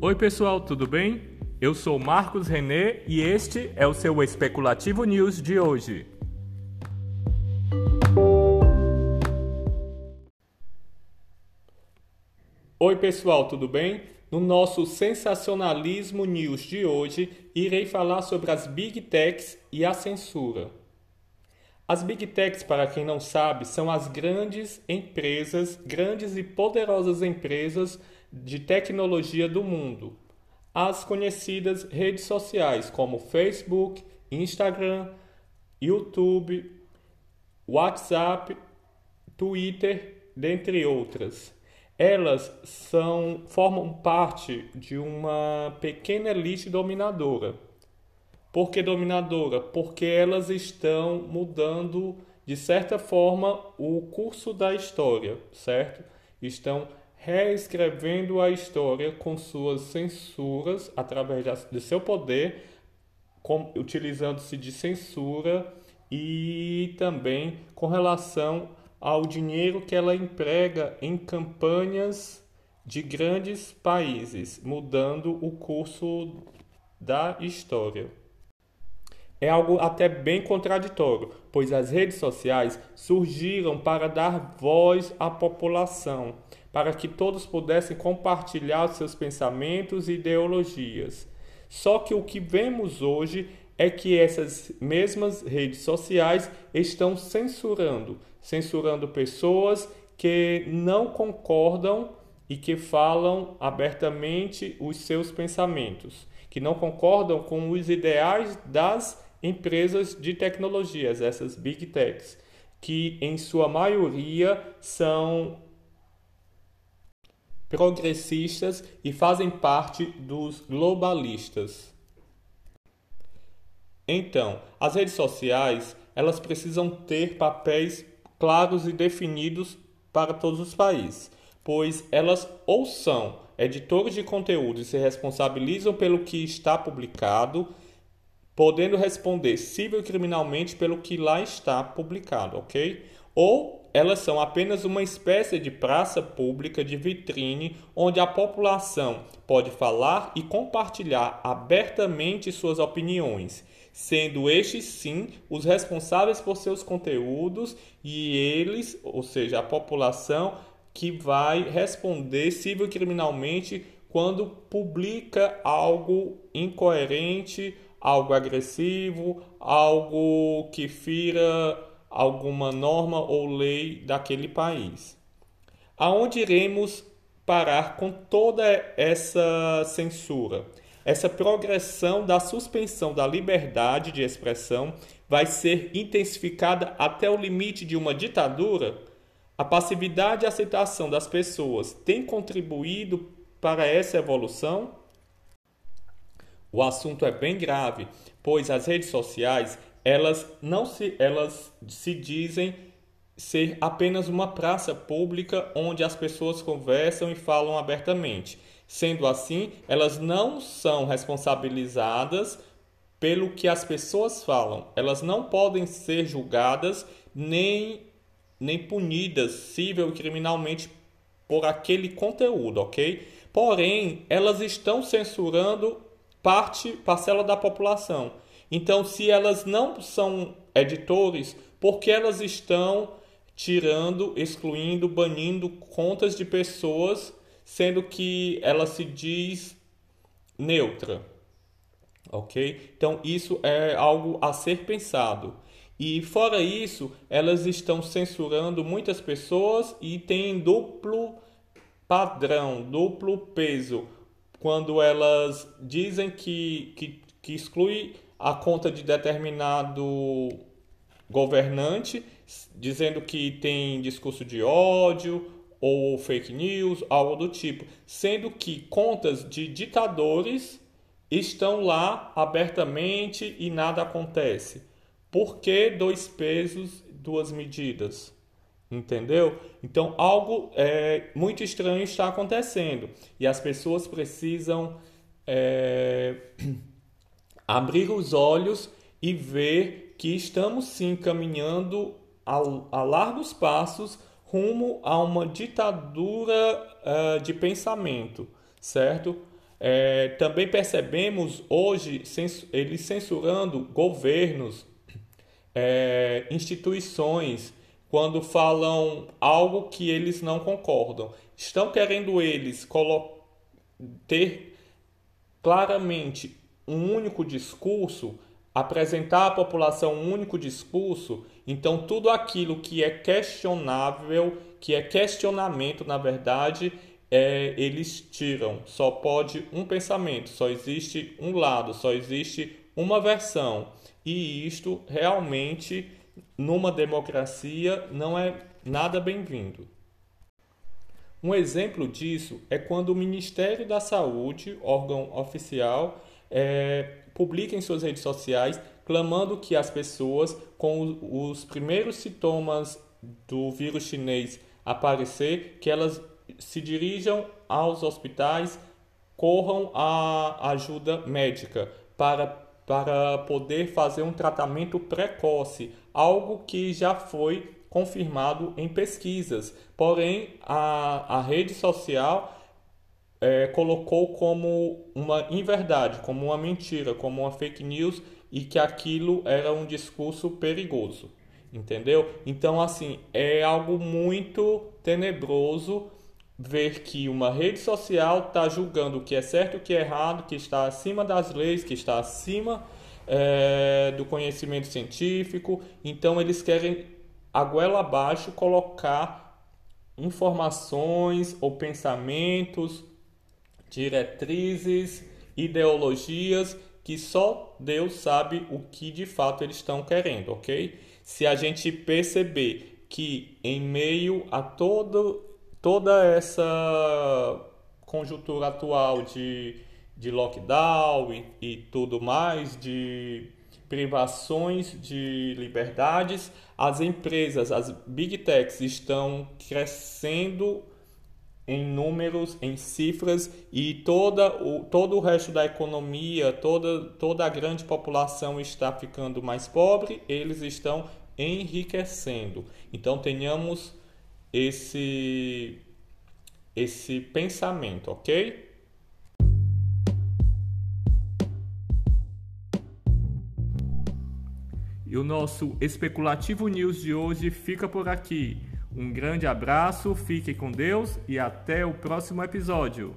Oi, pessoal, tudo bem? Eu sou Marcos René e este é o seu Especulativo News de hoje. Oi, pessoal, tudo bem? No nosso Sensacionalismo News de hoje, irei falar sobre as Big Techs e a censura. As Big Techs, para quem não sabe, são as grandes empresas, grandes e poderosas empresas de tecnologia do mundo. As conhecidas redes sociais como Facebook, Instagram, YouTube, WhatsApp, Twitter, dentre outras. Elas são, formam parte de uma pequena elite dominadora. Por que dominadora? Porque elas estão mudando, de certa forma, o curso da história, certo? Estão reescrevendo a história com suas censuras através de seu poder, utilizando-se de censura e também com relação ao dinheiro que ela emprega em campanhas de grandes países, mudando o curso da história. É algo até bem contraditório, pois as redes sociais surgiram para dar voz à população, para que todos pudessem compartilhar seus pensamentos e ideologias. Só que o que vemos hoje é que essas mesmas redes sociais estão censurando, censurando pessoas que não concordam e que falam abertamente os seus pensamentos, que não concordam com os ideais das empresas de tecnologias, essas big techs, que em sua maioria são progressistas e fazem parte dos globalistas. Então, as redes sociais, elas precisam ter papéis claros e definidos para todos os países, pois elas ou são editores de conteúdo e se responsabilizam pelo que está publicado, podendo responder civil e criminalmente pelo que lá está publicado, ok? Ou elas são apenas uma espécie de praça pública de vitrine onde a população pode falar e compartilhar abertamente suas opiniões sendo estes sim os responsáveis por seus conteúdos e eles, ou seja, a população, que vai responder civil criminalmente quando publica algo incoerente, algo agressivo, algo que fira alguma norma ou lei daquele país. Aonde iremos parar com toda essa censura? essa progressão da suspensão da liberdade de expressão vai ser intensificada até o limite de uma ditadura? A passividade e aceitação das pessoas tem contribuído para essa evolução? O assunto é bem grave, pois as redes sociais, elas não se elas se dizem ser apenas uma praça pública onde as pessoas conversam e falam abertamente. Sendo assim, elas não são responsabilizadas pelo que as pessoas falam. Elas não podem ser julgadas nem, nem punidas civil e criminalmente por aquele conteúdo, ok? Porém, elas estão censurando parte, parcela da população. Então, se elas não são editores, por que elas estão tirando, excluindo, banindo contas de pessoas sendo que ela se diz neutra. Ok? Então, isso é algo a ser pensado. E fora isso, elas estão censurando muitas pessoas e têm duplo padrão, duplo peso, quando elas dizem que, que, que exclui a conta de determinado governante, dizendo que tem discurso de ódio ou fake news, algo do tipo, sendo que contas de ditadores estão lá abertamente e nada acontece. Por que dois pesos, duas medidas? Entendeu? Então algo é, muito estranho está acontecendo e as pessoas precisam é, abrir os olhos e ver que estamos sim caminhando a, a largos passos rumo a uma ditadura uh, de pensamento, certo? É, também percebemos hoje eles censurando governos, é, instituições, quando falam algo que eles não concordam. Estão querendo eles ter claramente um único discurso, apresentar à população um único discurso, então tudo aquilo que é questionável, que é questionamento, na verdade, é, eles tiram. Só pode um pensamento, só existe um lado, só existe uma versão. E isto realmente, numa democracia, não é nada bem-vindo. Um exemplo disso é quando o Ministério da Saúde, órgão oficial, é, publica em suas redes sociais clamando que as pessoas com os primeiros sintomas do vírus chinês aparecer, que elas se dirijam aos hospitais, corram a ajuda médica para, para poder fazer um tratamento precoce, algo que já foi confirmado em pesquisas. Porém, a, a rede social é, colocou como uma inverdade, como uma mentira, como uma fake news e que aquilo era um discurso perigoso. Entendeu? Então, assim, é algo muito tenebroso ver que uma rede social está julgando o que é certo o que é errado, que está acima das leis, que está acima é, do conhecimento científico. Então, eles querem, a goela abaixo, colocar informações ou pensamentos, diretrizes, ideologias que só Deus sabe o que de fato eles estão querendo, ok? Se a gente perceber que em meio a todo, toda essa conjuntura atual de, de lockdown e, e tudo mais, de privações de liberdades, as empresas, as big techs estão crescendo em números, em cifras e toda o, todo o resto da economia, toda, toda a grande população está ficando mais pobre, eles estão enriquecendo. Então tenhamos esse esse pensamento, ok? E o nosso especulativo news de hoje fica por aqui. Um grande abraço, fique com Deus e até o próximo episódio.